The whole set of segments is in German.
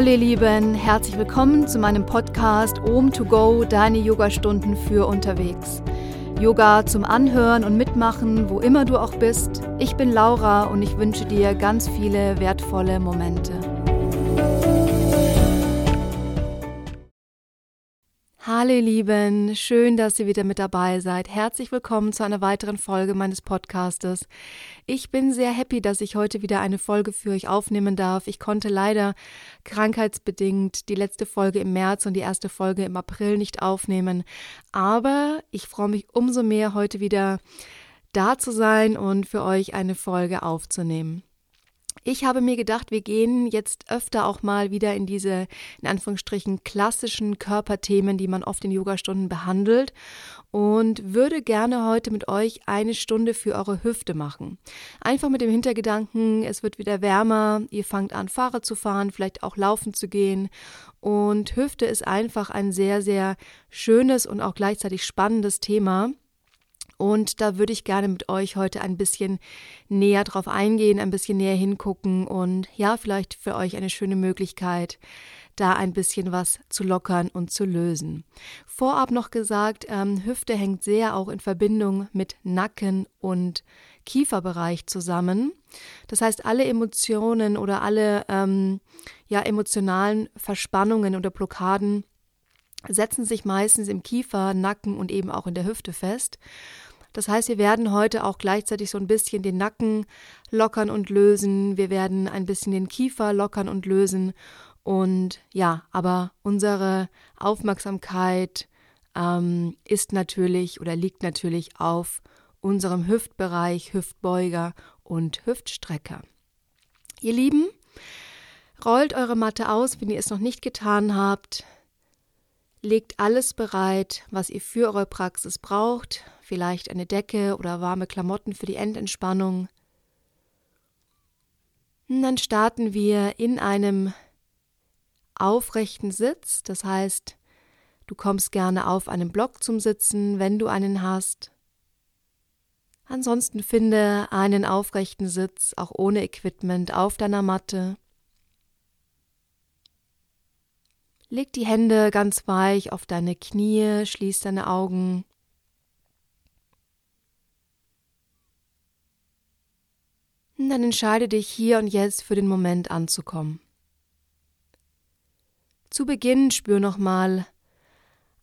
Hallo ihr Lieben, herzlich willkommen zu meinem Podcast Om to Go, deine Yogastunden für unterwegs. Yoga zum Anhören und Mitmachen, wo immer du auch bist. Ich bin Laura und ich wünsche dir ganz viele wertvolle Momente. Hallo ihr Lieben, schön, dass ihr wieder mit dabei seid. Herzlich willkommen zu einer weiteren Folge meines Podcastes. Ich bin sehr happy, dass ich heute wieder eine Folge für euch aufnehmen darf. Ich konnte leider krankheitsbedingt die letzte Folge im März und die erste Folge im April nicht aufnehmen, aber ich freue mich umso mehr, heute wieder da zu sein und für euch eine Folge aufzunehmen. Ich habe mir gedacht, wir gehen jetzt öfter auch mal wieder in diese, in Anführungsstrichen, klassischen Körperthemen, die man oft in Yogastunden behandelt und würde gerne heute mit euch eine Stunde für eure Hüfte machen. Einfach mit dem Hintergedanken, es wird wieder wärmer, ihr fangt an, Fahrrad zu fahren, vielleicht auch laufen zu gehen und Hüfte ist einfach ein sehr, sehr schönes und auch gleichzeitig spannendes Thema. Und da würde ich gerne mit euch heute ein bisschen näher drauf eingehen, ein bisschen näher hingucken und ja, vielleicht für euch eine schöne Möglichkeit, da ein bisschen was zu lockern und zu lösen. Vorab noch gesagt, ähm, Hüfte hängt sehr auch in Verbindung mit Nacken und Kieferbereich zusammen. Das heißt, alle Emotionen oder alle ähm, ja, emotionalen Verspannungen oder Blockaden setzen sich meistens im Kiefer, Nacken und eben auch in der Hüfte fest. Das heißt, wir werden heute auch gleichzeitig so ein bisschen den Nacken lockern und lösen. Wir werden ein bisschen den Kiefer lockern und lösen. Und ja, aber unsere Aufmerksamkeit ähm, ist natürlich oder liegt natürlich auf unserem Hüftbereich, Hüftbeuger und Hüftstrecker. Ihr Lieben, rollt eure Matte aus, wenn ihr es noch nicht getan habt. Legt alles bereit, was ihr für eure Praxis braucht vielleicht eine Decke oder warme Klamotten für die Endentspannung. Und dann starten wir in einem aufrechten Sitz, das heißt, du kommst gerne auf einen Block zum Sitzen, wenn du einen hast. Ansonsten finde einen aufrechten Sitz, auch ohne Equipment, auf deiner Matte. Leg die Hände ganz weich auf deine Knie, schließ deine Augen. Dann entscheide dich hier und jetzt für den Moment anzukommen. Zu Beginn spür nochmal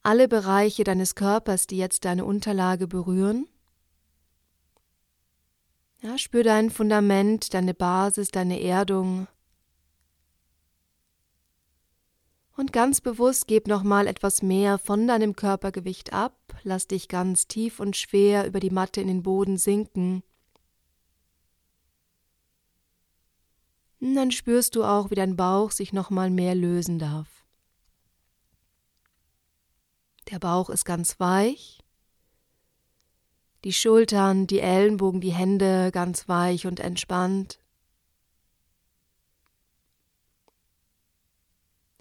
alle Bereiche deines Körpers, die jetzt deine Unterlage berühren. Ja, spür dein Fundament, deine Basis, deine Erdung. Und ganz bewusst gib nochmal etwas mehr von deinem Körpergewicht ab. Lass dich ganz tief und schwer über die Matte in den Boden sinken. Dann spürst du auch, wie dein Bauch sich nochmal mehr lösen darf. Der Bauch ist ganz weich, die Schultern, die Ellenbogen, die Hände ganz weich und entspannt.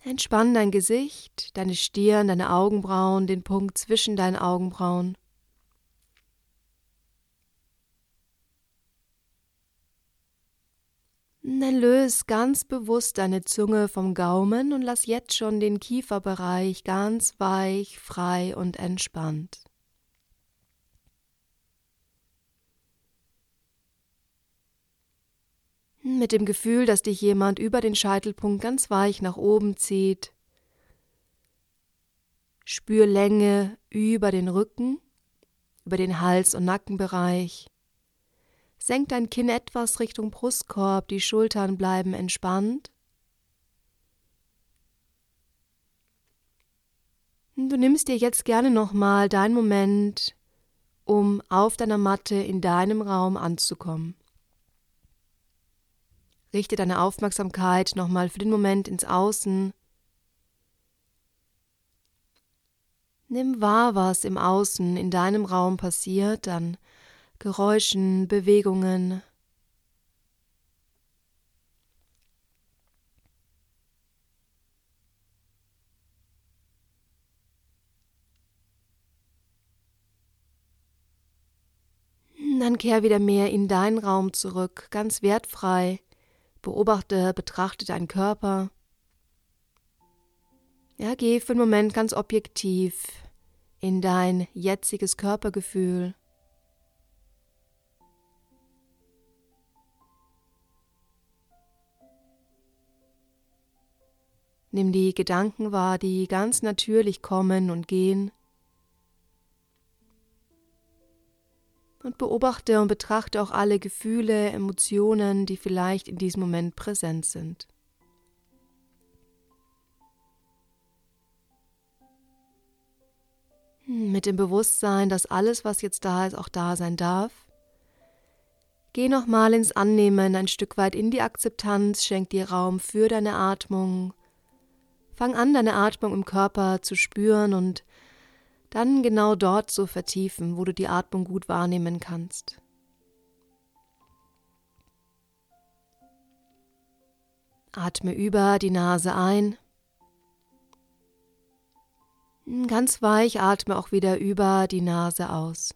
Entspann dein Gesicht, deine Stirn, deine Augenbrauen, den Punkt zwischen deinen Augenbrauen. Dann löse ganz bewusst deine Zunge vom Gaumen und lass jetzt schon den Kieferbereich ganz weich, frei und entspannt. Mit dem Gefühl, dass dich jemand über den Scheitelpunkt ganz weich nach oben zieht. Spür Länge über den Rücken, über den Hals- und Nackenbereich. Senk dein Kinn etwas Richtung Brustkorb, die Schultern bleiben entspannt. Du nimmst dir jetzt gerne nochmal deinen Moment, um auf deiner Matte in deinem Raum anzukommen. Richte deine Aufmerksamkeit nochmal für den Moment ins Außen. Nimm wahr, was im Außen in deinem Raum passiert, dann Geräuschen, Bewegungen. Dann kehr wieder mehr in deinen Raum zurück, ganz wertfrei. Beobachte, betrachte deinen Körper. Ja, geh für einen Moment ganz objektiv in dein jetziges Körpergefühl. Nimm die Gedanken wahr, die ganz natürlich kommen und gehen. Und beobachte und betrachte auch alle Gefühle, Emotionen, die vielleicht in diesem Moment präsent sind. Hm, mit dem Bewusstsein, dass alles, was jetzt da ist, auch da sein darf. Geh nochmal ins Annehmen, ein Stück weit in die Akzeptanz, schenk dir Raum für deine Atmung, Fang an, deine Atmung im Körper zu spüren und dann genau dort zu vertiefen, wo du die Atmung gut wahrnehmen kannst. Atme über die Nase ein. Ganz weich atme auch wieder über die Nase aus.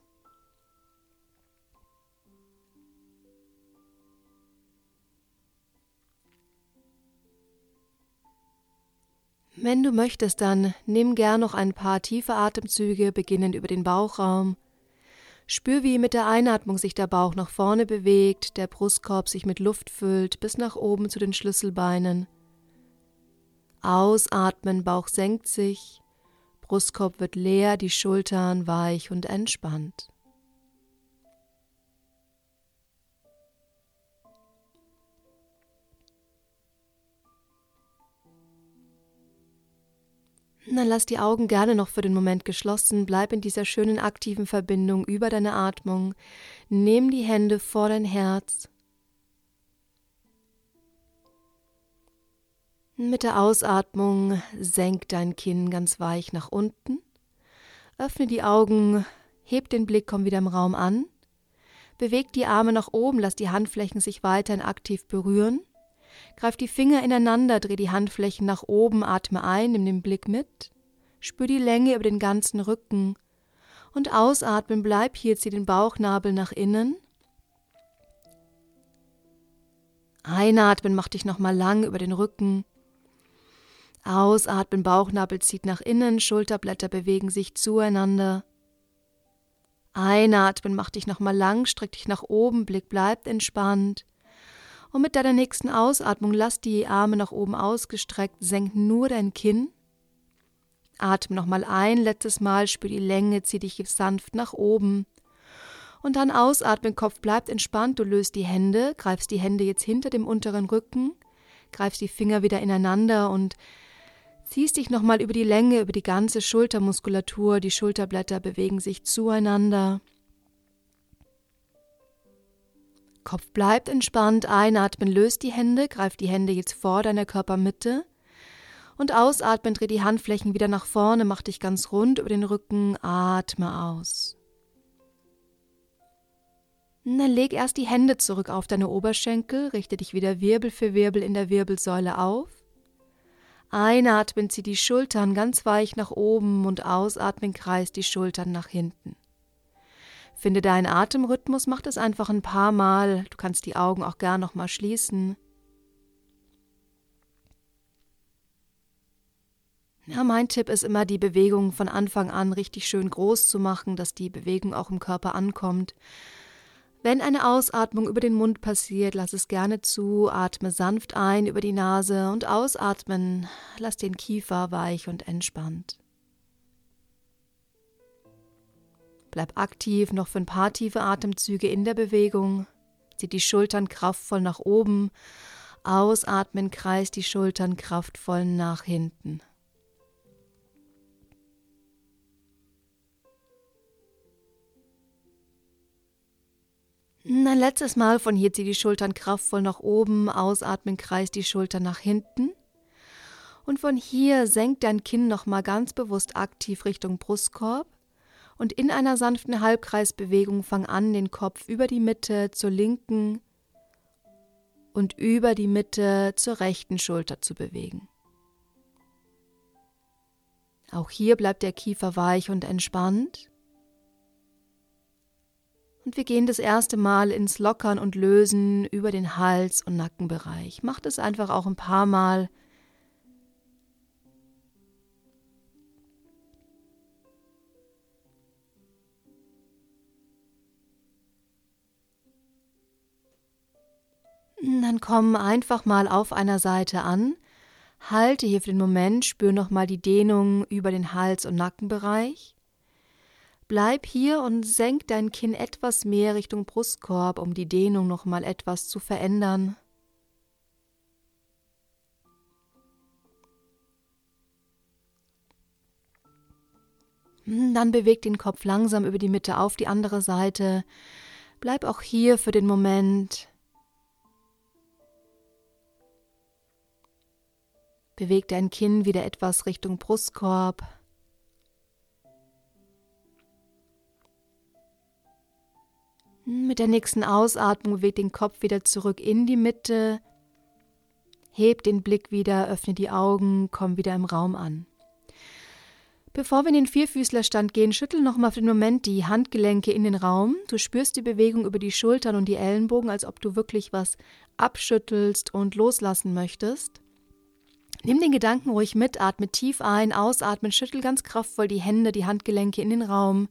Wenn du möchtest, dann nimm gern noch ein paar tiefe Atemzüge, beginnend über den Bauchraum. Spür, wie mit der Einatmung sich der Bauch nach vorne bewegt, der Brustkorb sich mit Luft füllt, bis nach oben zu den Schlüsselbeinen. Ausatmen, Bauch senkt sich, Brustkorb wird leer, die Schultern weich und entspannt. Dann lass die Augen gerne noch für den Moment geschlossen, bleib in dieser schönen aktiven Verbindung über deine Atmung, nimm die Hände vor dein Herz. Mit der Ausatmung senk dein Kinn ganz weich nach unten, öffne die Augen, heb den Blick, komm wieder im Raum an, beweg die Arme nach oben, lass die Handflächen sich weiterhin aktiv berühren. Greif die Finger ineinander, dreh die Handflächen nach oben, atme ein, nimm den Blick mit, spür die Länge über den ganzen Rücken und ausatmen, bleib hier, zieh den Bauchnabel nach innen. Einatmen, mach dich nochmal lang über den Rücken. Ausatmen, Bauchnabel zieht nach innen, Schulterblätter bewegen sich zueinander. Einatmen, mach dich nochmal lang, streck dich nach oben, Blick bleibt entspannt. Und mit deiner nächsten Ausatmung lass die Arme nach oben ausgestreckt, senk nur dein Kinn. Atme nochmal ein, letztes Mal, spür die Länge, zieh dich sanft nach oben. Und dann ausatmen, Kopf bleibt entspannt, du löst die Hände, greifst die Hände jetzt hinter dem unteren Rücken, greifst die Finger wieder ineinander und ziehst dich nochmal über die Länge, über die ganze Schultermuskulatur, die Schulterblätter bewegen sich zueinander. Kopf bleibt entspannt, einatmen, löst die Hände, greift die Hände jetzt vor deiner Körpermitte und ausatmen, dreh die Handflächen wieder nach vorne, mach dich ganz rund über den Rücken, atme aus. Und dann leg erst die Hände zurück auf deine Oberschenkel, richte dich wieder Wirbel für Wirbel in der Wirbelsäule auf. Einatmen, zieh die Schultern ganz weich nach oben und ausatmen, kreis die Schultern nach hinten. Finde deinen Atemrhythmus, mach das einfach ein paar Mal. Du kannst die Augen auch gern noch mal schließen. Ja, mein Tipp ist immer, die Bewegung von Anfang an richtig schön groß zu machen, dass die Bewegung auch im Körper ankommt. Wenn eine Ausatmung über den Mund passiert, lass es gerne zu, atme sanft ein über die Nase und ausatmen, lass den Kiefer weich und entspannt. Bleib aktiv noch für ein paar tiefe Atemzüge in der Bewegung. Zieh die Schultern kraftvoll nach oben. Ausatmen, kreis die Schultern kraftvoll nach hinten. Ein letztes Mal von hier zieh die Schultern kraftvoll nach oben, ausatmen, kreis die Schultern nach hinten. Und von hier senk dein Kinn nochmal ganz bewusst aktiv Richtung Brustkorb und in einer sanften Halbkreisbewegung fang an, den Kopf über die Mitte zur linken und über die Mitte zur rechten Schulter zu bewegen. Auch hier bleibt der Kiefer weich und entspannt. Und wir gehen das erste Mal ins Lockern und Lösen über den Hals- und Nackenbereich. Macht es einfach auch ein paar Mal Dann komm einfach mal auf einer Seite an. Halte hier für den Moment, spür nochmal die Dehnung über den Hals- und Nackenbereich. Bleib hier und senk dein Kinn etwas mehr Richtung Brustkorb, um die Dehnung nochmal etwas zu verändern. Dann beweg den Kopf langsam über die Mitte auf die andere Seite. Bleib auch hier für den Moment. Beweg dein Kinn wieder etwas Richtung Brustkorb. Hm, mit der nächsten Ausatmung beweg den Kopf wieder zurück in die Mitte. Heb den Blick wieder, öffne die Augen, komm wieder im Raum an. Bevor wir in den Vierfüßlerstand gehen, schüttel nochmal für den Moment die Handgelenke in den Raum. Du spürst die Bewegung über die Schultern und die Ellenbogen, als ob du wirklich was abschüttelst und loslassen möchtest. Nimm den Gedanken ruhig mit, atme tief ein, ausatmen, schüttel ganz kraftvoll die Hände, die Handgelenke in den Raum.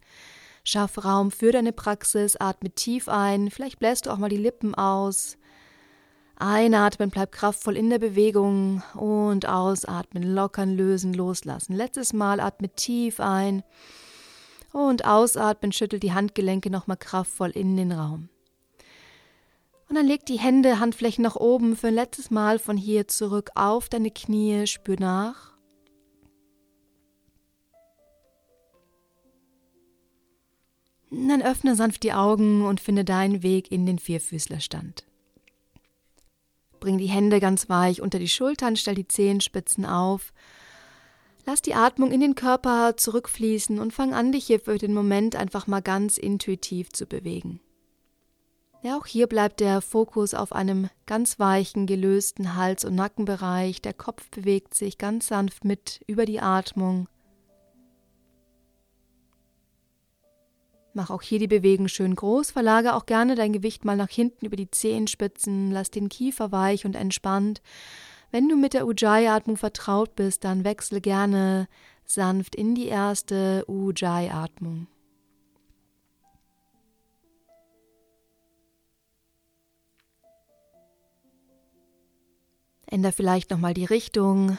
Schaff Raum für deine Praxis, atme tief ein, vielleicht bläst du auch mal die Lippen aus. Einatmen, bleib kraftvoll in der Bewegung und ausatmen, lockern, lösen, loslassen. Letztes Mal atme tief ein und ausatmen, schüttel die Handgelenke nochmal kraftvoll in den Raum. Und dann leg die Hände, Handflächen nach oben für ein letztes Mal von hier zurück auf deine Knie, spür nach. Dann öffne sanft die Augen und finde deinen Weg in den Vierfüßlerstand. Bring die Hände ganz weich unter die Schultern, stell die Zehenspitzen auf. Lass die Atmung in den Körper zurückfließen und fang an, dich hier für den Moment einfach mal ganz intuitiv zu bewegen. Ja, auch hier bleibt der Fokus auf einem ganz weichen, gelösten Hals- und Nackenbereich. Der Kopf bewegt sich ganz sanft mit über die Atmung. Mach auch hier die Bewegung schön groß. Verlage auch gerne dein Gewicht mal nach hinten über die Zehenspitzen. Lass den Kiefer weich und entspannt. Wenn du mit der Ujjayi-Atmung vertraut bist, dann wechsle gerne sanft in die erste Ujjayi-Atmung. Änder vielleicht nochmal die Richtung.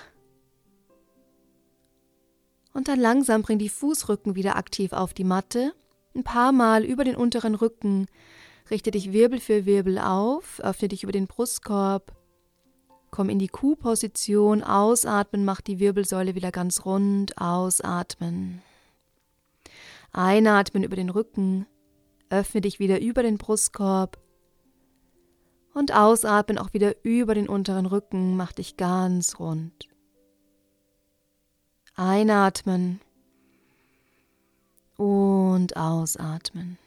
Und dann langsam bring die Fußrücken wieder aktiv auf die Matte ein paar Mal über den unteren Rücken. Richte dich Wirbel für Wirbel auf, öffne dich über den Brustkorb. Komm in die Kuhposition, ausatmen, mach die Wirbelsäule wieder ganz rund, ausatmen. Einatmen über den Rücken, öffne dich wieder über den Brustkorb. Und ausatmen auch wieder über den unteren Rücken, mach dich ganz rund. Einatmen und ausatmen.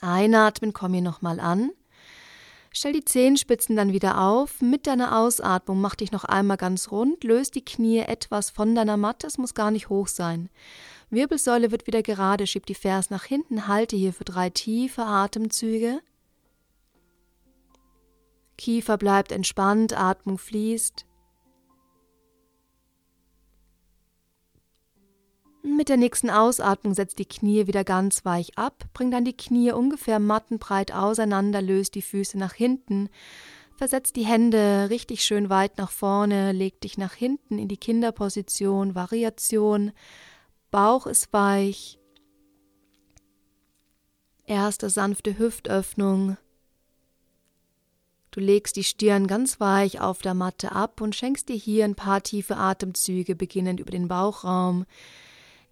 Einatmen, komm hier nochmal an. Stell die Zehenspitzen dann wieder auf. Mit deiner Ausatmung mach dich noch einmal ganz rund. Löst die Knie etwas von deiner Matte. Es muss gar nicht hoch sein. Wirbelsäule wird wieder gerade. Schieb die Ferse nach hinten. Halte hier für drei tiefe Atemzüge. Kiefer bleibt entspannt. Atmung fließt. Mit der nächsten Ausatmung setzt die Knie wieder ganz weich ab, bring dann die Knie ungefähr mattenbreit auseinander, löst die Füße nach hinten, versetzt die Hände richtig schön weit nach vorne, leg dich nach hinten in die Kinderposition, Variation, Bauch ist weich, erste sanfte Hüftöffnung, Du legst die Stirn ganz weich auf der Matte ab und schenkst dir hier ein paar tiefe Atemzüge, beginnend über den Bauchraum,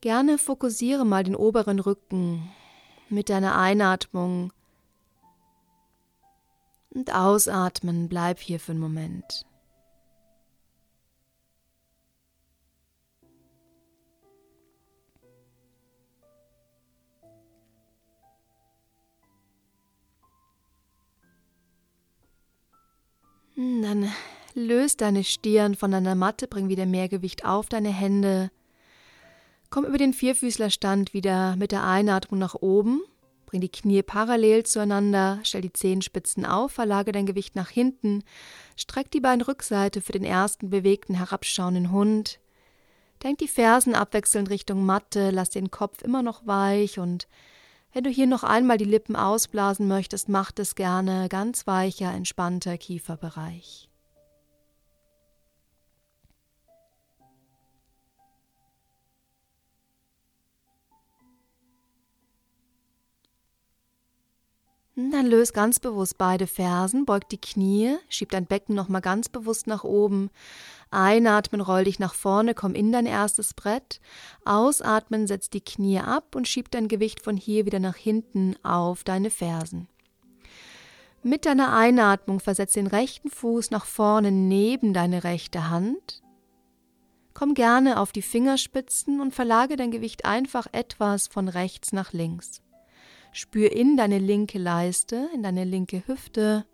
Gerne fokussiere mal den oberen Rücken mit deiner Einatmung und ausatmen. Bleib hier für einen Moment. Dann löst deine Stirn von deiner Matte, bring wieder mehr Gewicht auf deine Hände Komm über den Vierfüßlerstand wieder mit der Einatmung nach oben. Bring die Knie parallel zueinander, stell die Zehenspitzen auf, verlage dein Gewicht nach hinten, streck die Beinrückseite für den ersten bewegten herabschauenden Hund. Denk die Fersen abwechselnd Richtung Matte, lass den Kopf immer noch weich und Wenn du hier noch einmal die Lippen ausblasen möchtest, mach es gerne ganz weicher, entspannter Kieferbereich. Dann löst ganz bewusst beide Fersen, beug die Knie, schieb dein Becken nochmal ganz bewusst nach oben. Einatmen, roll dich nach vorne, komm in dein erstes Brett. Ausatmen, setz die Knie ab und schieb dein Gewicht von hier wieder nach hinten auf deine Fersen. Mit deiner Einatmung versetz den rechten Fuß nach vorne neben deine rechte Hand. Komm gerne auf die Fingerspitzen und verlage dein Gewicht einfach etwas von rechts nach links. Spür in deine linke Leiste, in deine linke Hüfte.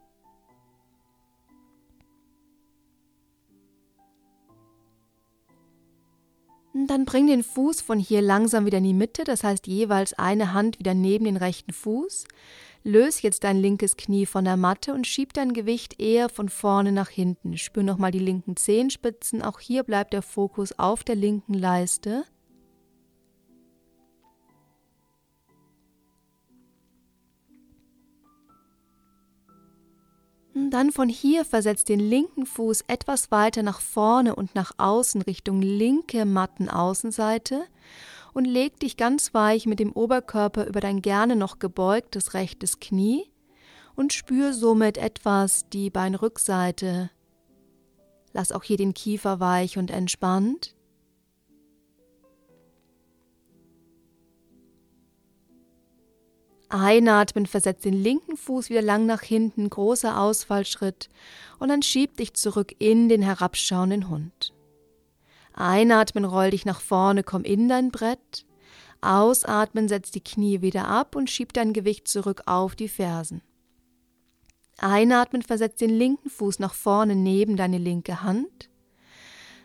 Und dann bring den Fuß von hier langsam wieder in die Mitte, das heißt jeweils eine Hand wieder neben den rechten Fuß. Löse jetzt dein linkes Knie von der Matte und schieb dein Gewicht eher von vorne nach hinten. Spür nochmal die linken Zehenspitzen. Auch hier bleibt der Fokus auf der linken Leiste. Dann von hier versetzt den linken Fuß etwas weiter nach vorne und nach außen Richtung linke Mattenaußenseite und leg dich ganz weich mit dem Oberkörper über dein gerne noch gebeugtes rechtes Knie und spür somit etwas die Beinrückseite. Lass auch hier den Kiefer weich und entspannt. Einatmen, versetz den linken Fuß wieder lang nach hinten, großer Ausfallschritt und dann schieb dich zurück in den herabschauenden Hund. Einatmen, roll dich nach vorne, komm in dein Brett. Ausatmen, setz die Knie wieder ab und schieb dein Gewicht zurück auf die Fersen. Einatmen, versetz den linken Fuß nach vorne neben deine linke Hand.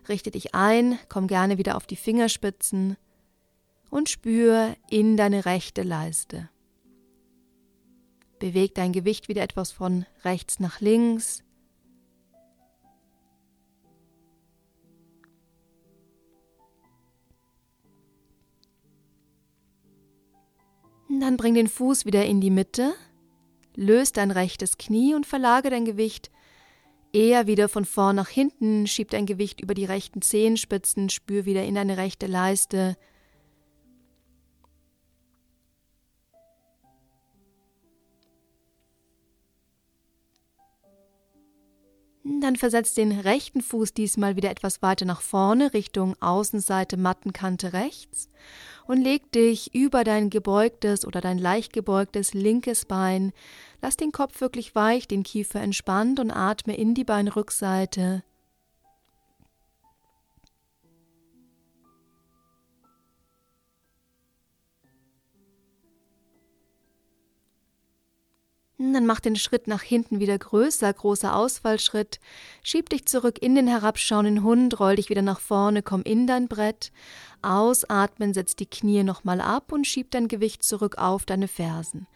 Richte dich ein, komm gerne wieder auf die Fingerspitzen und spür in deine rechte Leiste. Beweg dein Gewicht wieder etwas von rechts nach links. Dann bring den Fuß wieder in die Mitte, löst dein rechtes Knie und verlage dein Gewicht eher wieder von vorn nach hinten, schieb dein Gewicht über die rechten Zehenspitzen, spür wieder in deine rechte Leiste, Dann versetzt den rechten Fuß diesmal wieder etwas weiter nach vorne Richtung Außenseite Mattenkante rechts und leg dich über dein gebeugtes oder dein leicht gebeugtes linkes Bein. Lass den Kopf wirklich weich, den Kiefer entspannt und atme in die Beinrückseite Dann mach den Schritt nach hinten wieder größer, großer Ausfallschritt. Schieb dich zurück in den herabschauenden Hund, roll dich wieder nach vorne, komm in dein Brett. Ausatmen, setz die Knie nochmal ab und schieb dein Gewicht zurück auf deine Fersen.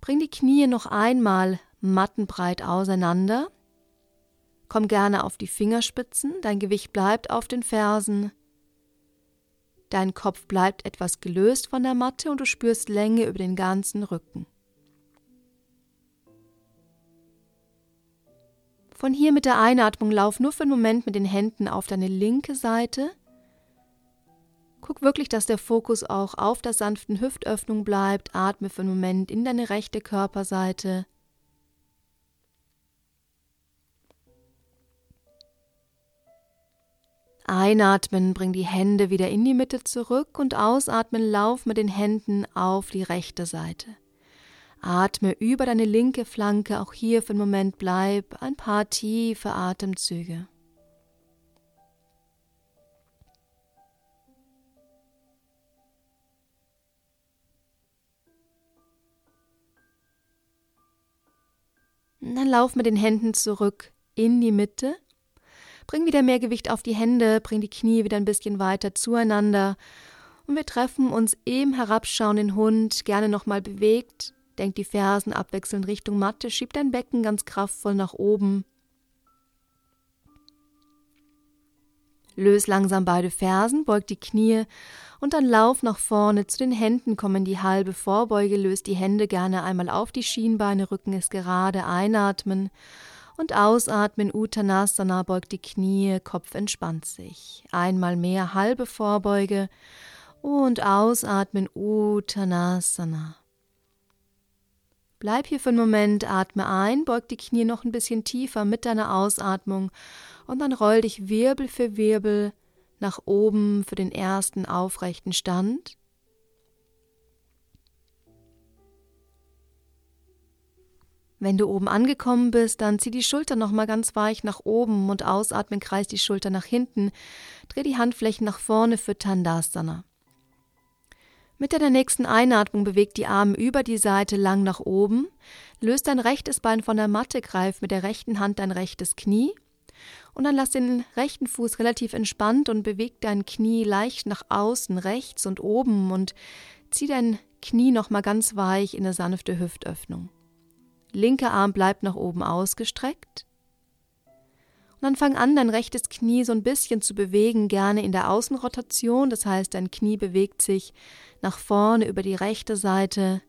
Bring die Knie noch einmal mattenbreit auseinander. Komm gerne auf die Fingerspitzen, dein Gewicht bleibt auf den Fersen. Dein Kopf bleibt etwas gelöst von der Matte und du spürst Länge über den ganzen Rücken. Von hier mit der Einatmung lauf nur für einen Moment mit den Händen auf deine linke Seite. Guck wirklich, dass der Fokus auch auf der sanften Hüftöffnung bleibt. Atme für einen Moment in deine rechte Körperseite. Einatmen, bring die Hände wieder in die Mitte zurück und ausatmen, lauf mit den Händen auf die rechte Seite. Atme über deine linke Flanke, auch hier für einen Moment bleib ein paar tiefe Atemzüge. dann lauf mit den Händen zurück in die Mitte. Bring wieder mehr Gewicht auf die Hände, bring die Knie wieder ein bisschen weiter zueinander. Und wir treffen uns im herabschauenden Hund, gerne nochmal bewegt, Denk die Fersen abwechselnd Richtung Matte, schieb dein Becken ganz kraftvoll nach oben. Löse langsam beide Fersen, beug die Knie und dann lauf nach vorne. Zu den Händen kommen die halbe Vorbeuge, löst die Hände gerne einmal auf die Schienbeine, Rücken ist gerade, einatmen und ausatmen, Uttanasana, beugt die Knie, Kopf entspannt sich. Einmal mehr halbe Vorbeuge und ausatmen, Uttanasana. Bleib hier für einen Moment, atme ein, beug die Knie noch ein bisschen tiefer mit deiner Ausatmung und dann roll dich Wirbel für Wirbel nach oben für den ersten aufrechten Stand. Wenn du oben angekommen bist, dann zieh die Schulter nochmal ganz weich nach oben und ausatmen, kreis die Schulter nach hinten, dreh die Handflächen nach vorne für Tandasana. Mit deiner nächsten Einatmung bewegt die Arme über die Seite lang nach oben, löst dein rechtes Bein von der Matte, greif mit der rechten Hand dein rechtes Knie. Und dann lass den rechten Fuß relativ entspannt und beweg dein Knie leicht nach außen, rechts und oben und zieh dein Knie nochmal ganz weich in eine sanfte Hüftöffnung. Linker Arm bleibt nach oben ausgestreckt dann fang an, dein rechtes Knie so ein bisschen zu bewegen, gerne in der Außenrotation. Das heißt, dein Knie bewegt sich nach vorne über die rechte Seite.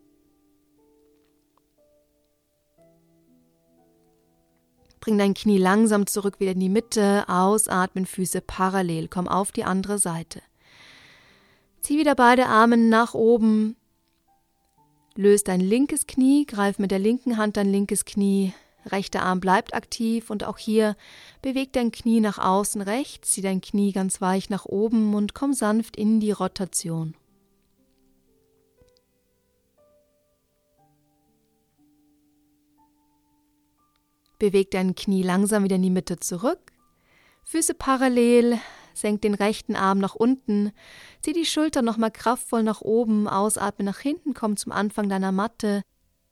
Bring dein Knie langsam zurück wieder in die Mitte. Ausatmen, Füße parallel. Komm auf die andere Seite. Zieh wieder beide Arme nach oben. Löst dein linkes Knie, greif mit der linken Hand dein linkes Knie Rechter Arm bleibt aktiv und auch hier beweg dein Knie nach außen rechts, zieh dein Knie ganz weich nach oben und komm sanft in die Rotation. Beweg dein Knie langsam wieder in die Mitte zurück. Füße parallel, senk den rechten Arm nach unten, zieh die Schulter nochmal kraftvoll nach oben, ausatme nach hinten, komm zum Anfang deiner Matte,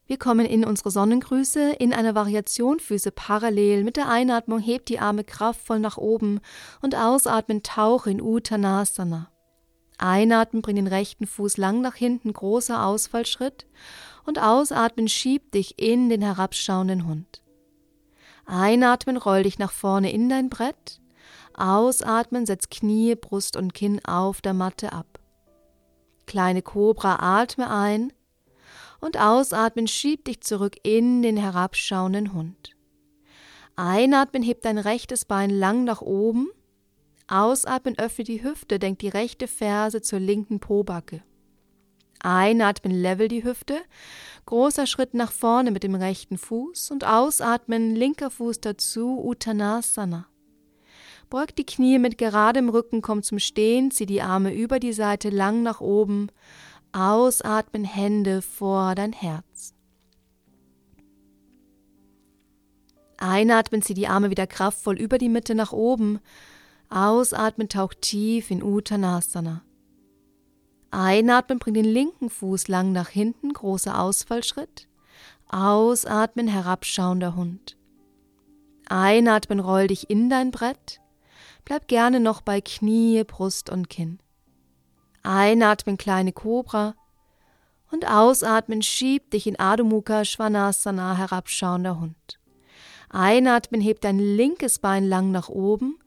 wir kommen in unsere Sonnengrüße in einer Variation Füße parallel. Mit der Einatmung hebt die Arme kraftvoll nach oben und ausatmen tauch in Uttanasana. Einatmen bring den rechten Fuß lang nach hinten, großer Ausfallschritt und ausatmen schieb dich in den herabschauenden Hund. Einatmen roll dich nach vorne in dein Brett. Ausatmen setz Knie, Brust und Kinn auf der Matte ab. Kleine Kobra atme ein und ausatmen schieb dich zurück in den herabschauenden Hund. Einatmen hebt dein rechtes Bein lang nach oben. Ausatmen öffne die Hüfte, denk die rechte Ferse zur linken Pobacke. Einatmen level die Hüfte, großer Schritt nach vorne mit dem rechten Fuß und ausatmen linker Fuß dazu Uttanasana. Beug die Knie mit geradem Rücken, komm zum Stehen, zieh die Arme über die Seite lang nach oben Ausatmen, Hände vor dein Herz. Einatmen, zieh die Arme wieder kraftvoll über die Mitte nach oben. Ausatmen, tauch tief in Uttanasana. Einatmen, bring den linken Fuß lang nach hinten, großer Ausfallschritt. Ausatmen, herabschauender Hund. Einatmen, roll dich in dein Brett. Bleib gerne noch bei Knie, Brust und Kinn. Einatmen kleine Kobra und ausatmen schieb dich in Adho Svanasana herabschauender Hund. Einatmen heb dein linkes Bein lang nach oben,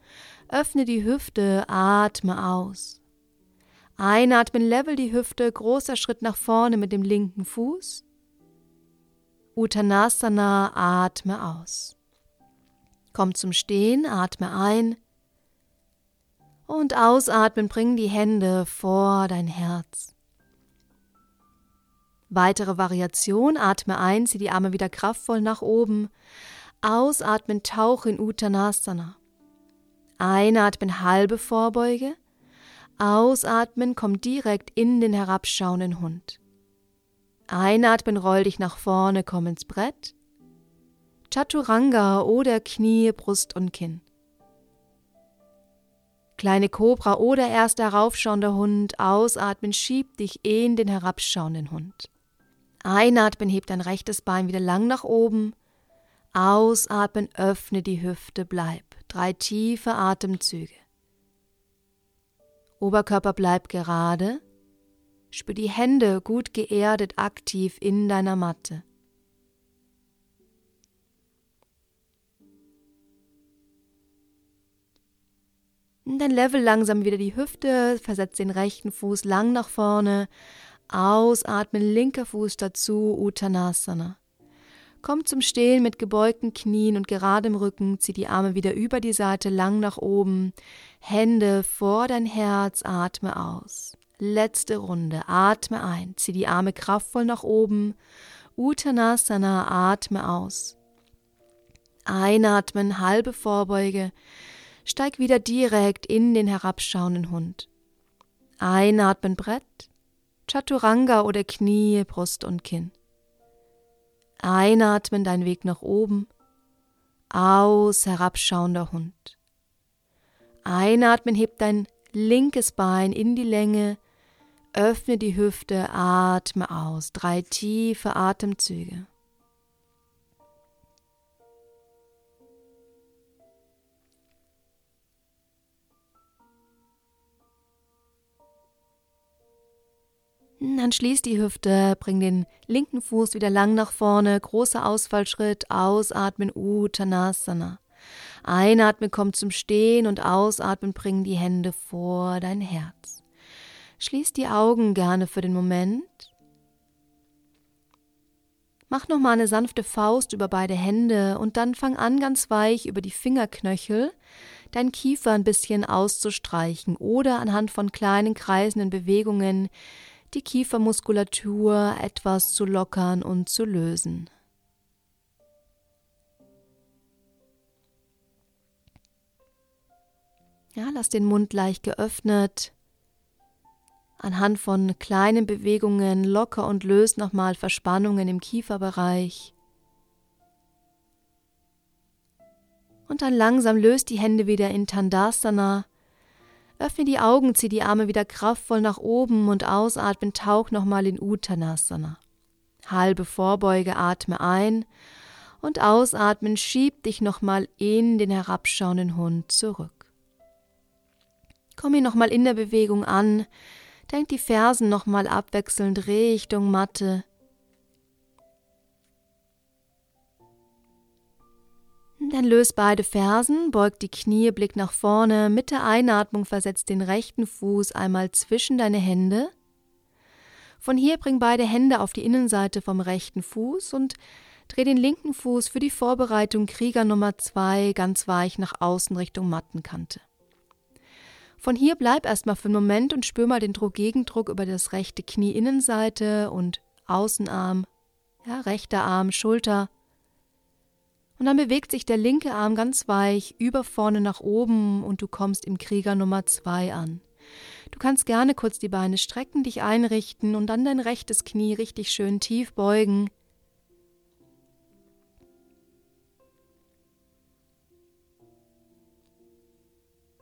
öffne die Hüfte, atme aus. Einatmen, level die Hüfte, großer Schritt nach vorne mit dem linken Fuß. Uttanasana, atme aus. Komm zum Stehen, atme ein. Und ausatmen, bring die Hände vor dein Herz. Weitere Variation, atme ein, zieh die Arme wieder kraftvoll nach oben. Ausatmen, tauch in Uttanasana. Einatmen, halbe Vorbeuge. Ausatmen, komm direkt in den herabschauenden Hund. Einatmen, roll dich nach vorne, komm ins Brett. Chaturanga oder Knie, Brust und Kinn. Kleine Kobra oder erst heraufschauender Hund, ausatmen, schieb dich in den herabschauenden Hund. Einatmen, heb dein rechtes Bein wieder lang nach oben. Ausatmen, öffne die Hüfte, bleib. Drei tiefe Atemzüge. Oberkörper bleibt gerade. Spür die Hände gut geerdet aktiv in deiner Matte. Dann level langsam wieder die Hüfte, versetz den rechten Fuß lang nach vorne, ausatmen, linker Fuß dazu, Uttanasana. Komm zum Stehen mit gebeugten Knien und geradem Rücken, zieh die Arme wieder über die Seite lang nach oben, Hände vor dein Herz, atme aus. Letzte Runde, atme ein, zieh die Arme kraftvoll nach oben, Uttanasana, atme aus. Einatmen, halbe Vorbeuge, steig wieder direkt in den herabschauenden Hund. Einatmen Brett, Chaturanga oder Knie, Brust und Kinn. Einatmen dein Weg nach oben, aus herabschauender Hund. Einatmen hebt dein linkes Bein in die Länge, öffne die Hüfte, atme aus. Drei tiefe Atemzüge. Dann schließ die Hüfte, bring den linken Fuß wieder lang nach vorne, großer Ausfallschritt, ausatmen, Uttanasana. Einatmen kommt zum Stehen und ausatmen bring die Hände vor dein Herz. Schließ die Augen gerne für den Moment. Mach nochmal eine sanfte Faust über beide Hände und dann fang an, ganz weich über die Fingerknöchel dein Kiefer ein bisschen auszustreichen oder anhand von kleinen kreisenden Bewegungen die Kiefermuskulatur etwas zu lockern und zu lösen. Ja, lass den Mund leicht geöffnet. Anhand von kleinen Bewegungen locker und löst nochmal Verspannungen im Kieferbereich. Und dann langsam löst die Hände wieder in Tandasana Öffne die Augen, zieh die Arme wieder kraftvoll nach oben und ausatmen, tauch nochmal in Uttanasana. Halbe Vorbeuge, atme ein und ausatmen, schieb dich nochmal in den herabschauenden Hund zurück. Komm hier nochmal in der Bewegung an, denk die Fersen nochmal abwechselnd Richtung Matte, Dann löst beide Fersen, beugt die Knie, Blick nach vorne. Mit der Einatmung versetzt den rechten Fuß einmal zwischen deine Hände. Von hier bring beide Hände auf die Innenseite vom rechten Fuß und dreh den linken Fuß für die Vorbereitung Krieger Nummer 2 ganz weich nach außen Richtung Mattenkante. Von hier bleib erstmal für einen Moment und spür mal den Druck-Gegendruck über das rechte Knie Innenseite und Außenarm, ja, rechter Arm, Schulter, und dann bewegt sich der linke Arm ganz weich über vorne nach oben und du kommst im Krieger Nummer zwei an. Du kannst gerne kurz die Beine strecken, dich einrichten und dann dein rechtes Knie richtig schön tief beugen.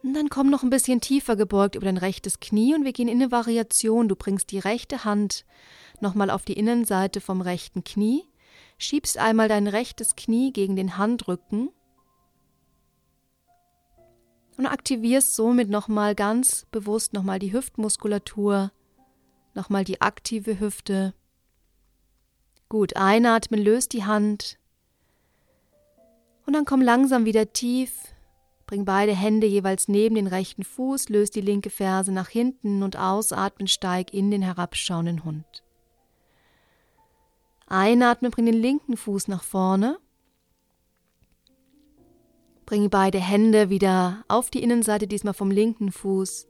Und dann komm noch ein bisschen tiefer gebeugt über dein rechtes Knie und wir gehen in eine Variation. Du bringst die rechte Hand nochmal auf die Innenseite vom rechten Knie schiebst einmal dein rechtes Knie gegen den Handrücken und aktivierst somit nochmal ganz bewusst nochmal die Hüftmuskulatur, nochmal die aktive Hüfte. Gut, einatmen, löst die Hand und dann komm langsam wieder tief. Bring beide Hände jeweils neben den rechten Fuß, löst die linke Ferse nach hinten und ausatmen, steig in den herabschauenden Hund. Einatmen, bring den linken Fuß nach vorne. Bring beide Hände wieder auf die Innenseite, diesmal vom linken Fuß.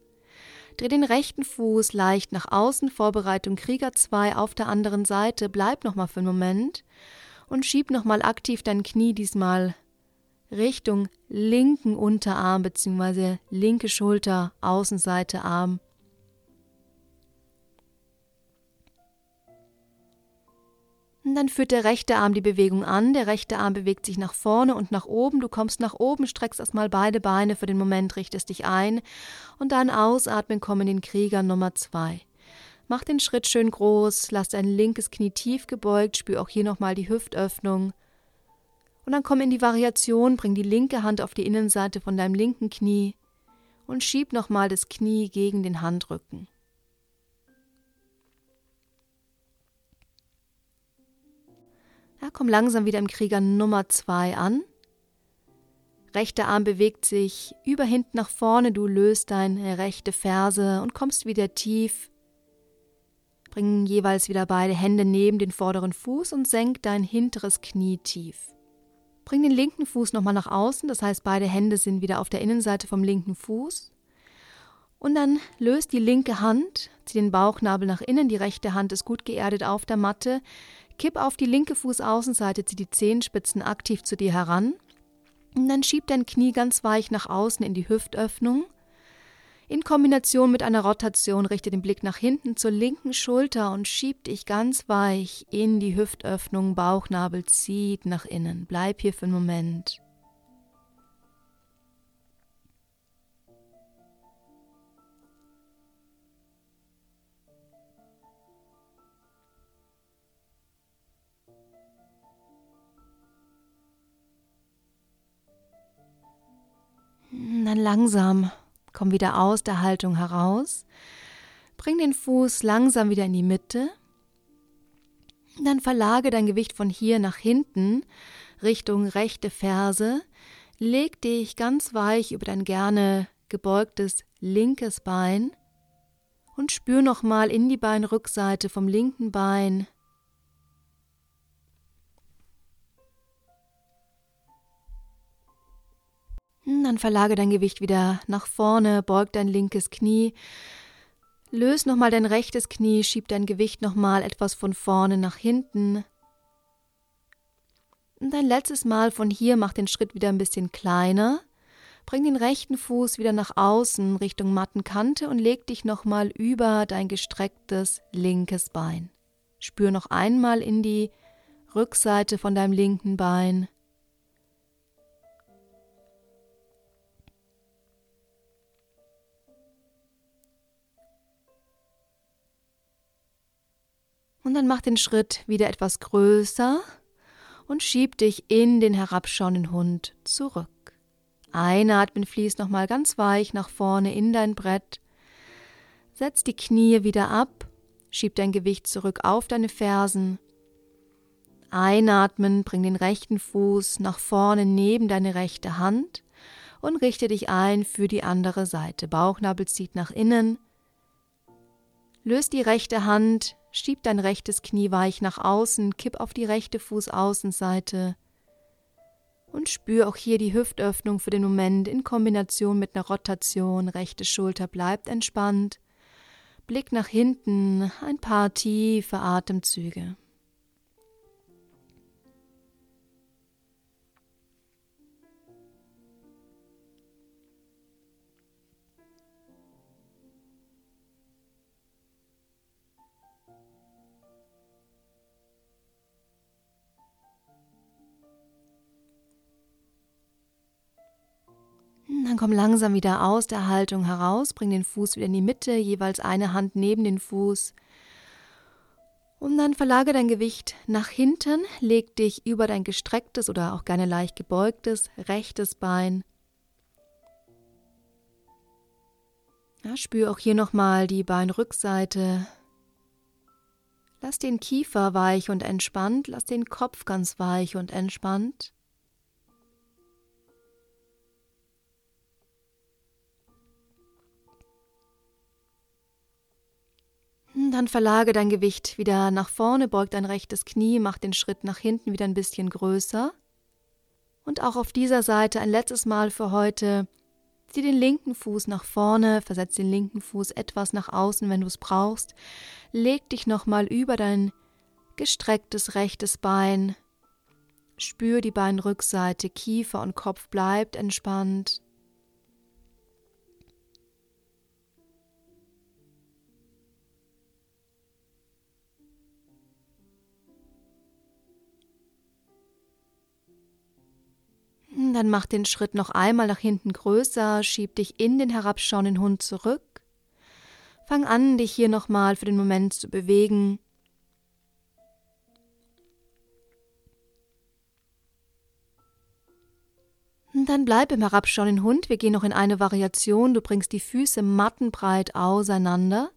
Dreh den rechten Fuß leicht nach außen, Vorbereitung Krieger 2 auf der anderen Seite. Bleib nochmal für einen Moment und schieb nochmal aktiv dein Knie diesmal Richtung linken Unterarm bzw. linke Schulter, Außenseite Arm. Und dann führt der rechte Arm die Bewegung an. Der rechte Arm bewegt sich nach vorne und nach oben. Du kommst nach oben, streckst erstmal beide Beine für den Moment, richtest dich ein und dann ausatmen, komm in den Krieger Nummer zwei. Mach den Schritt schön groß, lass dein linkes Knie tief gebeugt, spür auch hier nochmal die Hüftöffnung. Und dann komm in die Variation, bring die linke Hand auf die Innenseite von deinem linken Knie und schieb nochmal das Knie gegen den Handrücken. Ja, komm langsam wieder im Krieger Nummer 2 an. Rechter Arm bewegt sich über hinten nach vorne, du löst deine rechte Ferse und kommst wieder tief. Bring jeweils wieder beide Hände neben den vorderen Fuß und senk dein hinteres Knie tief. Bring den linken Fuß nochmal nach außen, das heißt beide Hände sind wieder auf der Innenseite vom linken Fuß. Und dann löst die linke Hand, zieh den Bauchnabel nach innen, die rechte Hand ist gut geerdet auf der Matte. Kipp auf die linke Fußaußenseite, zieh die Zehenspitzen aktiv zu dir heran. Und dann schieb dein Knie ganz weich nach außen in die Hüftöffnung. In Kombination mit einer Rotation richte den Blick nach hinten zur linken Schulter und schieb dich ganz weich in die Hüftöffnung, Bauchnabel zieht nach innen. Bleib hier für einen Moment. Dann langsam Komm wieder aus der Haltung heraus. Bring den Fuß langsam wieder in die Mitte. Dann verlage dein Gewicht von hier nach hinten Richtung rechte Ferse. Leg dich ganz weich über dein gerne gebeugtes linkes Bein und spür nochmal in die Beinrückseite vom linken Bein dann verlage dein Gewicht wieder nach vorne, beug dein linkes Knie, löse nochmal dein rechtes Knie, schieb dein Gewicht nochmal etwas von vorne nach hinten. Und ein letztes Mal von hier mach den Schritt wieder ein bisschen kleiner. Bring den rechten Fuß wieder nach außen Richtung Mattenkante und leg dich nochmal über dein gestrecktes linkes Bein. Spür noch einmal in die Rückseite von deinem linken Bein. Und dann mach den Schritt wieder etwas größer und schieb dich in den herabschauenden Hund zurück. Einatmen, fließt nochmal ganz weich nach vorne in dein Brett. Setz die Knie wieder ab, schieb dein Gewicht zurück auf deine Fersen. Einatmen, bring den rechten Fuß nach vorne neben deine rechte Hand und richte dich ein für die andere Seite. Bauchnabel zieht nach innen. Löst die rechte Hand Schieb dein rechtes Knie weich nach außen, kipp auf die rechte Fußaußenseite und spür auch hier die Hüftöffnung für den Moment in Kombination mit einer Rotation. Rechte Schulter bleibt entspannt. Blick nach hinten, ein paar tiefe Atemzüge. Dann komm langsam wieder aus der Haltung heraus, bring den Fuß wieder in die Mitte, jeweils eine Hand neben den Fuß. Und dann verlage dein Gewicht nach hinten, leg dich über dein gestrecktes oder auch gerne leicht gebeugtes rechtes Bein. Ja, spür auch hier nochmal die Beinrückseite. Lass den Kiefer weich und entspannt, lass den Kopf ganz weich und entspannt. Dann verlage dein Gewicht wieder nach vorne, beug dein rechtes Knie, mach den Schritt nach hinten wieder ein bisschen größer. Und auch auf dieser Seite ein letztes Mal für heute. Zieh den linken Fuß nach vorne, versetz den linken Fuß etwas nach außen, wenn du es brauchst. Leg dich nochmal über dein gestrecktes rechtes Bein. Spür die Beinrückseite, Kiefer und Kopf bleibt entspannt. Dann mach den Schritt noch einmal nach hinten größer, schieb dich in den herabschauenden Hund zurück. Fang an, dich hier nochmal für den Moment zu bewegen. Und dann bleib im herabschauenden Hund. Wir gehen noch in eine Variation. Du bringst die Füße mattenbreit auseinander.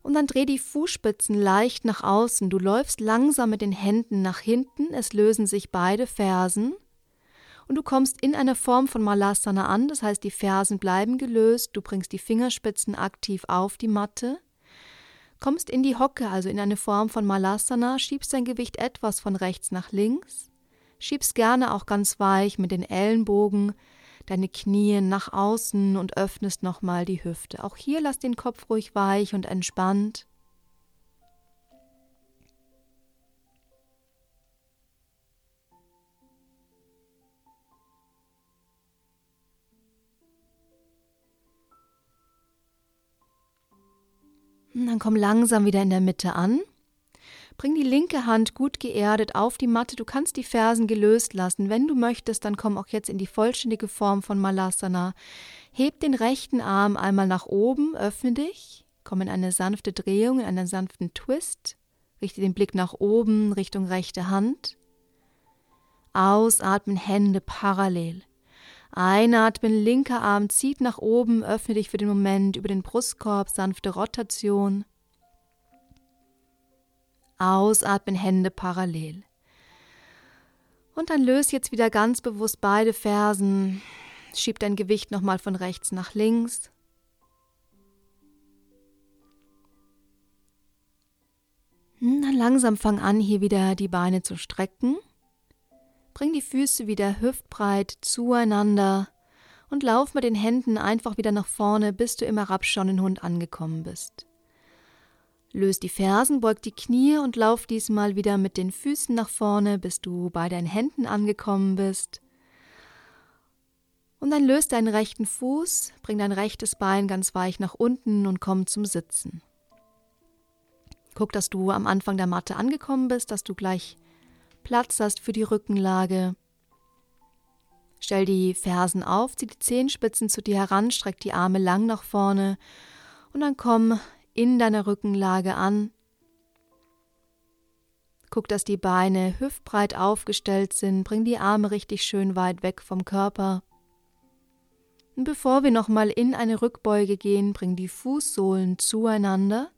Und dann dreh die Fußspitzen leicht nach außen. Du läufst langsam mit den Händen nach hinten. Es lösen sich beide Fersen Und du kommst in einer Form von Malasana an, das heißt, die Fersen bleiben gelöst, du bringst die Fingerspitzen aktiv auf die Matte, kommst in die Hocke, also in eine Form von Malasana, schiebst dein Gewicht etwas von rechts nach links, schiebst gerne auch ganz weich mit den Ellenbogen deine Knie nach außen und öffnest nochmal die Hüfte. Auch hier lass den Kopf ruhig weich und entspannt. Komm langsam wieder in der Mitte an. Bring die linke Hand gut geerdet auf die Matte. Du kannst die Fersen gelöst lassen. Wenn du möchtest, dann komm auch jetzt in die vollständige Form von Malasana. Heb den rechten Arm einmal nach oben, öffne dich, komm in eine sanfte Drehung, in einen sanften Twist. Richte den Blick nach oben, Richtung rechte Hand. Ausatmen, Hände parallel. Einatmen, linker Arm zieht nach oben, öffne dich für den Moment über den Brustkorb, sanfte Rotation. Ausatmen, Hände parallel. Und dann löse jetzt wieder ganz bewusst beide Fersen. Schieb dein Gewicht nochmal von rechts nach links. Hm, dann langsam fang an, hier wieder die Beine zu strecken. Bring die Füße wieder hüftbreit zueinander und lauf mit den Händen einfach wieder nach vorne, bis du im herabschauenden Hund angekommen bist. Löse die Fersen, beug die Knie und lauf diesmal wieder mit den Füßen nach vorne, bis du bei deinen Händen angekommen bist. Und dann löse deinen rechten Fuß, bring dein rechtes Bein ganz weich nach unten und komm zum Sitzen. Guck, dass du am Anfang der Matte angekommen bist, dass du gleich Platz hast für die Rückenlage. Stell die Fersen auf, zieh die Zehenspitzen zu dir heran, streck die Arme lang nach vorne und dann komm in deiner Rückenlage an. Guck, dass die Beine hüftbreit aufgestellt sind, bring die Arme richtig schön weit weg vom Körper. Und bevor wir nochmal in eine Rückbeuge gehen, bring die Fußsohlen zueinander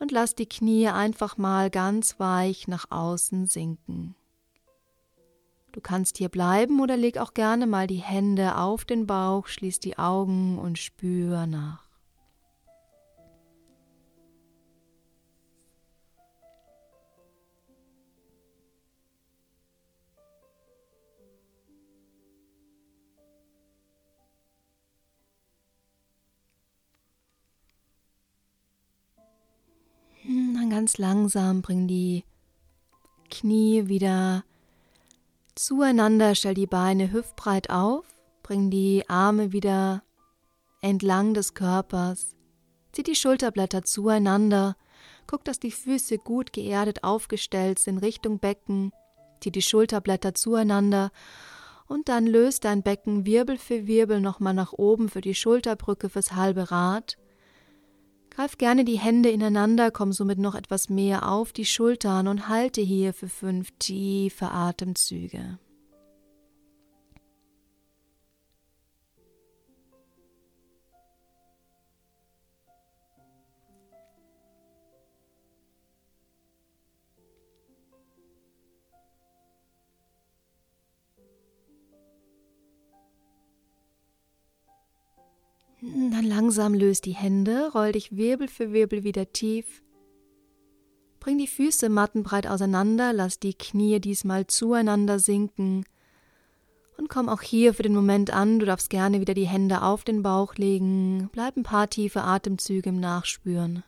und lass die Knie einfach mal ganz weich nach außen sinken. Du kannst hier bleiben oder leg auch gerne mal die Hände auf den Bauch, schließ die Augen und spür nach. Ganz langsam bring die Knie wieder zueinander, stell die Beine hüftbreit auf, bring die Arme wieder entlang des Körpers, zieh die Schulterblätter zueinander, guck, dass die Füße gut geerdet aufgestellt sind Richtung Becken, zieh die Schulterblätter zueinander und dann löst dein Becken Wirbel für Wirbel nochmal nach oben für die Schulterbrücke fürs halbe Rad Greif gerne die Hände ineinander, komm somit noch etwas mehr auf die Schultern und halte hier für fünf tiefe Atemzüge. Dann langsam löst die Hände, roll dich Wirbel für Wirbel wieder tief. Bring die Füße mattenbreit auseinander, lass die Knie diesmal zueinander sinken. Und komm auch hier für den Moment an, du darfst gerne wieder die Hände auf den Bauch legen, bleib ein paar tiefe Atemzüge im Nachspüren.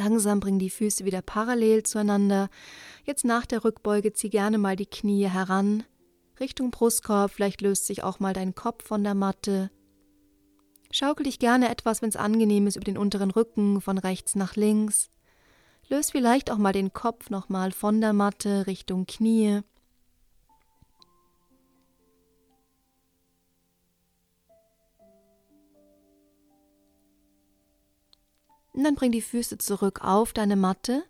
Langsam bring die Füße wieder parallel zueinander. Jetzt nach der Rückbeuge zieh gerne mal die Knie heran, Richtung Brustkorb, vielleicht löst sich auch mal dein Kopf von der Matte. Schaukel dich gerne etwas, wenn es angenehm ist, über den unteren Rücken von rechts nach links. Löst vielleicht auch mal den Kopf nochmal von der Matte Richtung Knie. Und dann bring die Füße zurück auf deine Matte.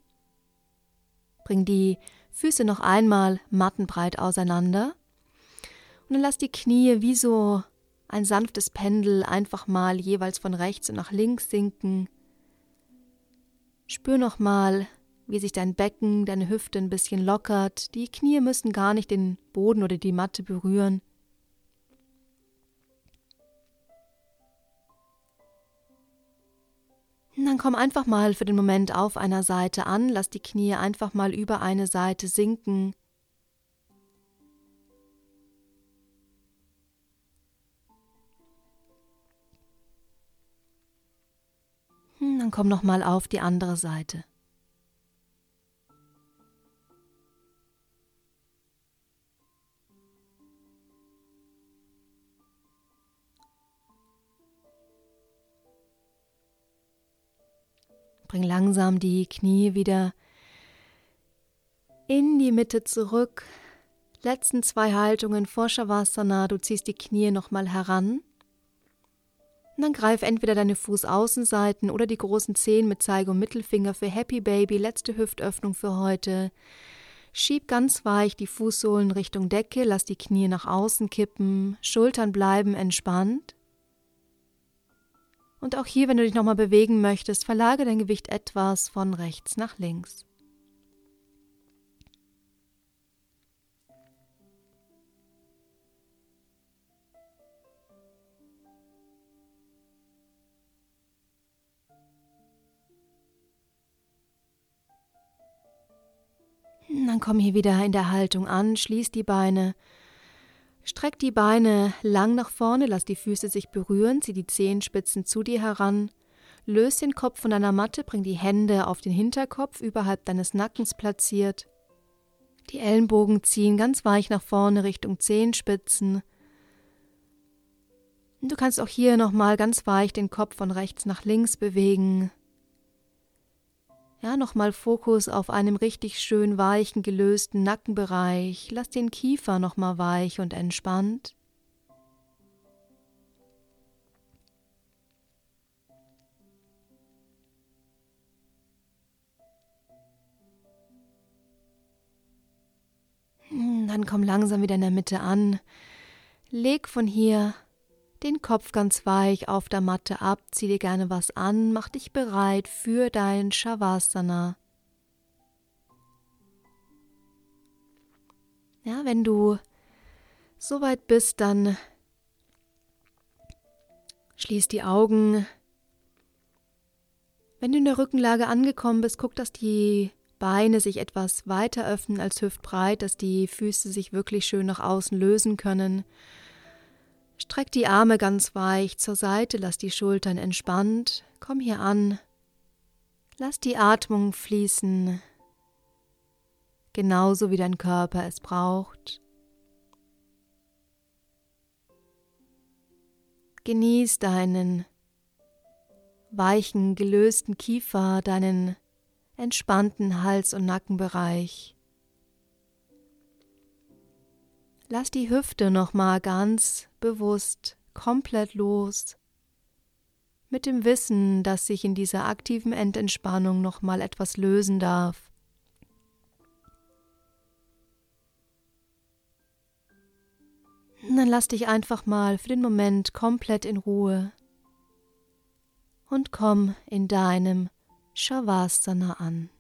Bring die Füße noch einmal mattenbreit auseinander und dann lass die Knie wie so ein sanftes Pendel einfach mal jeweils von rechts und nach links sinken. Spür noch mal, wie sich dein Becken, deine Hüfte ein bisschen lockert. Die Knie müssen gar nicht den Boden oder die Matte berühren. Dann komm einfach mal für den Moment auf einer Seite an, lass die Knie einfach mal über eine Seite sinken. Hm, dann komm noch mal auf die andere Seite. Bring langsam die Knie wieder in die Mitte zurück. Letzten zwei Haltungen vor Shavasana. Du ziehst die Knie nochmal heran. Und dann greif entweder deine Fußaußenseiten oder die großen Zehen mit Zeige und Mittelfinger für Happy Baby, letzte Hüftöffnung für heute. Schieb ganz weich die Fußsohlen Richtung Decke, lass die Knie nach außen kippen, Schultern bleiben entspannt. Und auch hier, wenn du dich nochmal bewegen möchtest, verlage dein Gewicht etwas von rechts nach links. Dann komm hier wieder in der Haltung an, schließ die Beine Streck die Beine lang nach vorne, lass die Füße sich berühren, zieh die Zehenspitzen zu dir heran, löse den Kopf von deiner Matte, bring die Hände auf den Hinterkopf überhalb deines Nackens platziert. Die Ellenbogen ziehen ganz weich nach vorne Richtung Zehenspitzen. Du kannst auch hier nochmal ganz weich den Kopf von rechts nach links bewegen. Ja, nochmal Fokus auf einem richtig schön weichen, gelösten Nackenbereich. Lass den Kiefer nochmal weich und entspannt. Hm, dann komm langsam wieder in der Mitte an. Leg von hier den Kopf ganz weich auf der Matte ab, zieh dir gerne was an, mach dich bereit für dein Shavasana. Ja, wenn du soweit bist, dann schließ die Augen. Wenn du in der Rückenlage angekommen bist, guck, dass die Beine sich etwas weiter öffnen als hüftbreit, dass die Füße sich wirklich schön nach außen lösen können. Streck die Arme ganz weich zur Seite, lass die Schultern entspannt. Komm hier an. Lass die Atmung fließen, genauso wie dein Körper es braucht. Genieß deinen weichen, gelösten Kiefer, deinen entspannten Hals- und Nackenbereich. Lass die Hüfte nochmal ganz bewusst komplett los. Mit dem Wissen, dass sich in dieser aktiven Endentspannung nochmal etwas lösen darf. Dann lass dich einfach mal für den Moment komplett in Ruhe und komm in deinem Shavasana an.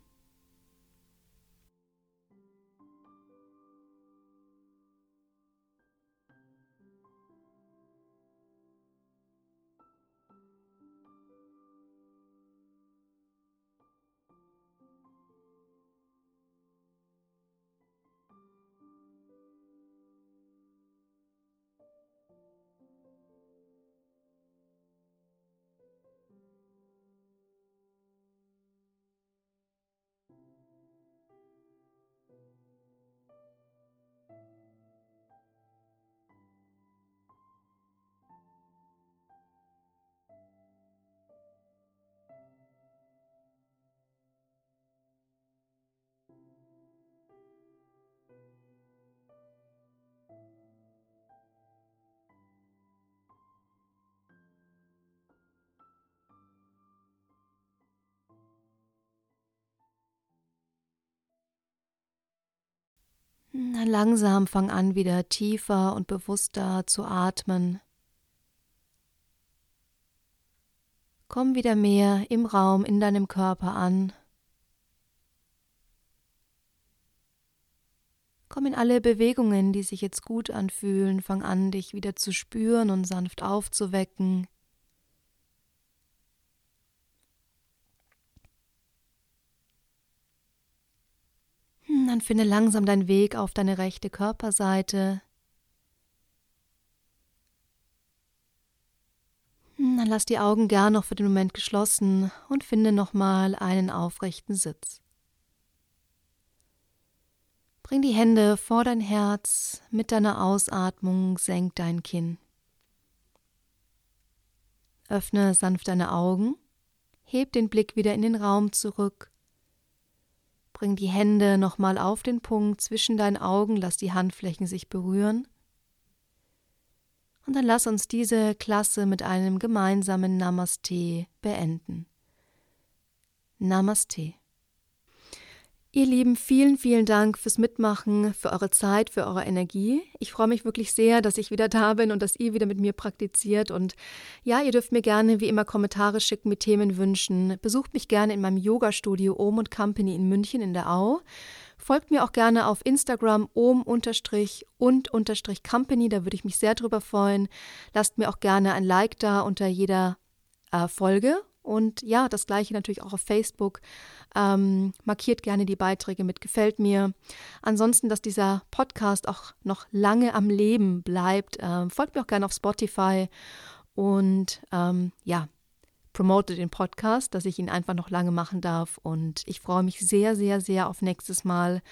Dann langsam fang an, wieder tiefer und bewusster zu atmen. Komm wieder mehr im Raum, in deinem Körper an. Komm in alle Bewegungen, die sich jetzt gut anfühlen. Fang an, dich wieder zu spüren und sanft aufzuwecken. Dann finde langsam deinen Weg auf deine rechte Körperseite. Hm, dann lass die Augen gern noch für den Moment geschlossen und finde nochmal einen aufrechten Sitz. Bring die Hände vor dein Herz, mit deiner Ausatmung senk dein Kinn. Öffne sanft deine Augen, heb den Blick wieder in den Raum zurück. Bring die Hände nochmal auf den Punkt zwischen deinen Augen, lass die Handflächen sich berühren. Und dann lass uns diese Klasse mit einem gemeinsamen Namaste beenden. Namaste. Ihr Lieben, vielen, vielen Dank fürs Mitmachen, für eure Zeit, für eure Energie. Ich freue mich wirklich sehr, dass ich wieder da bin und dass ihr wieder mit mir praktiziert. Und ja, ihr dürft mir gerne wie immer Kommentare schicken mit Themenwünschen. Besucht mich gerne in meinem Yoga-Studio Ohm und Company in München in der Au. Folgt mir auch gerne auf Instagram ohm und Company, da würde ich mich sehr drüber freuen. Lasst mir auch gerne ein Like da unter jeder äh, Folge und ja, das gleiche natürlich auch auf Facebook. Ähm, markiert gerne die Beiträge mit Gefällt mir. Ansonsten, dass dieser Podcast auch noch lange am Leben bleibt. Ähm, folgt mir auch gerne auf Spotify und ähm, ja, promote den Podcast, dass ich ihn einfach noch lange machen darf. Und ich freue mich sehr, sehr, sehr auf nächstes Mal.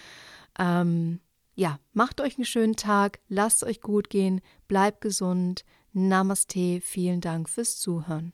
Ähm, ja, macht euch einen schönen Tag, lasst es euch gut gehen, bleibt gesund. Namaste, vielen Dank fürs Zuhören.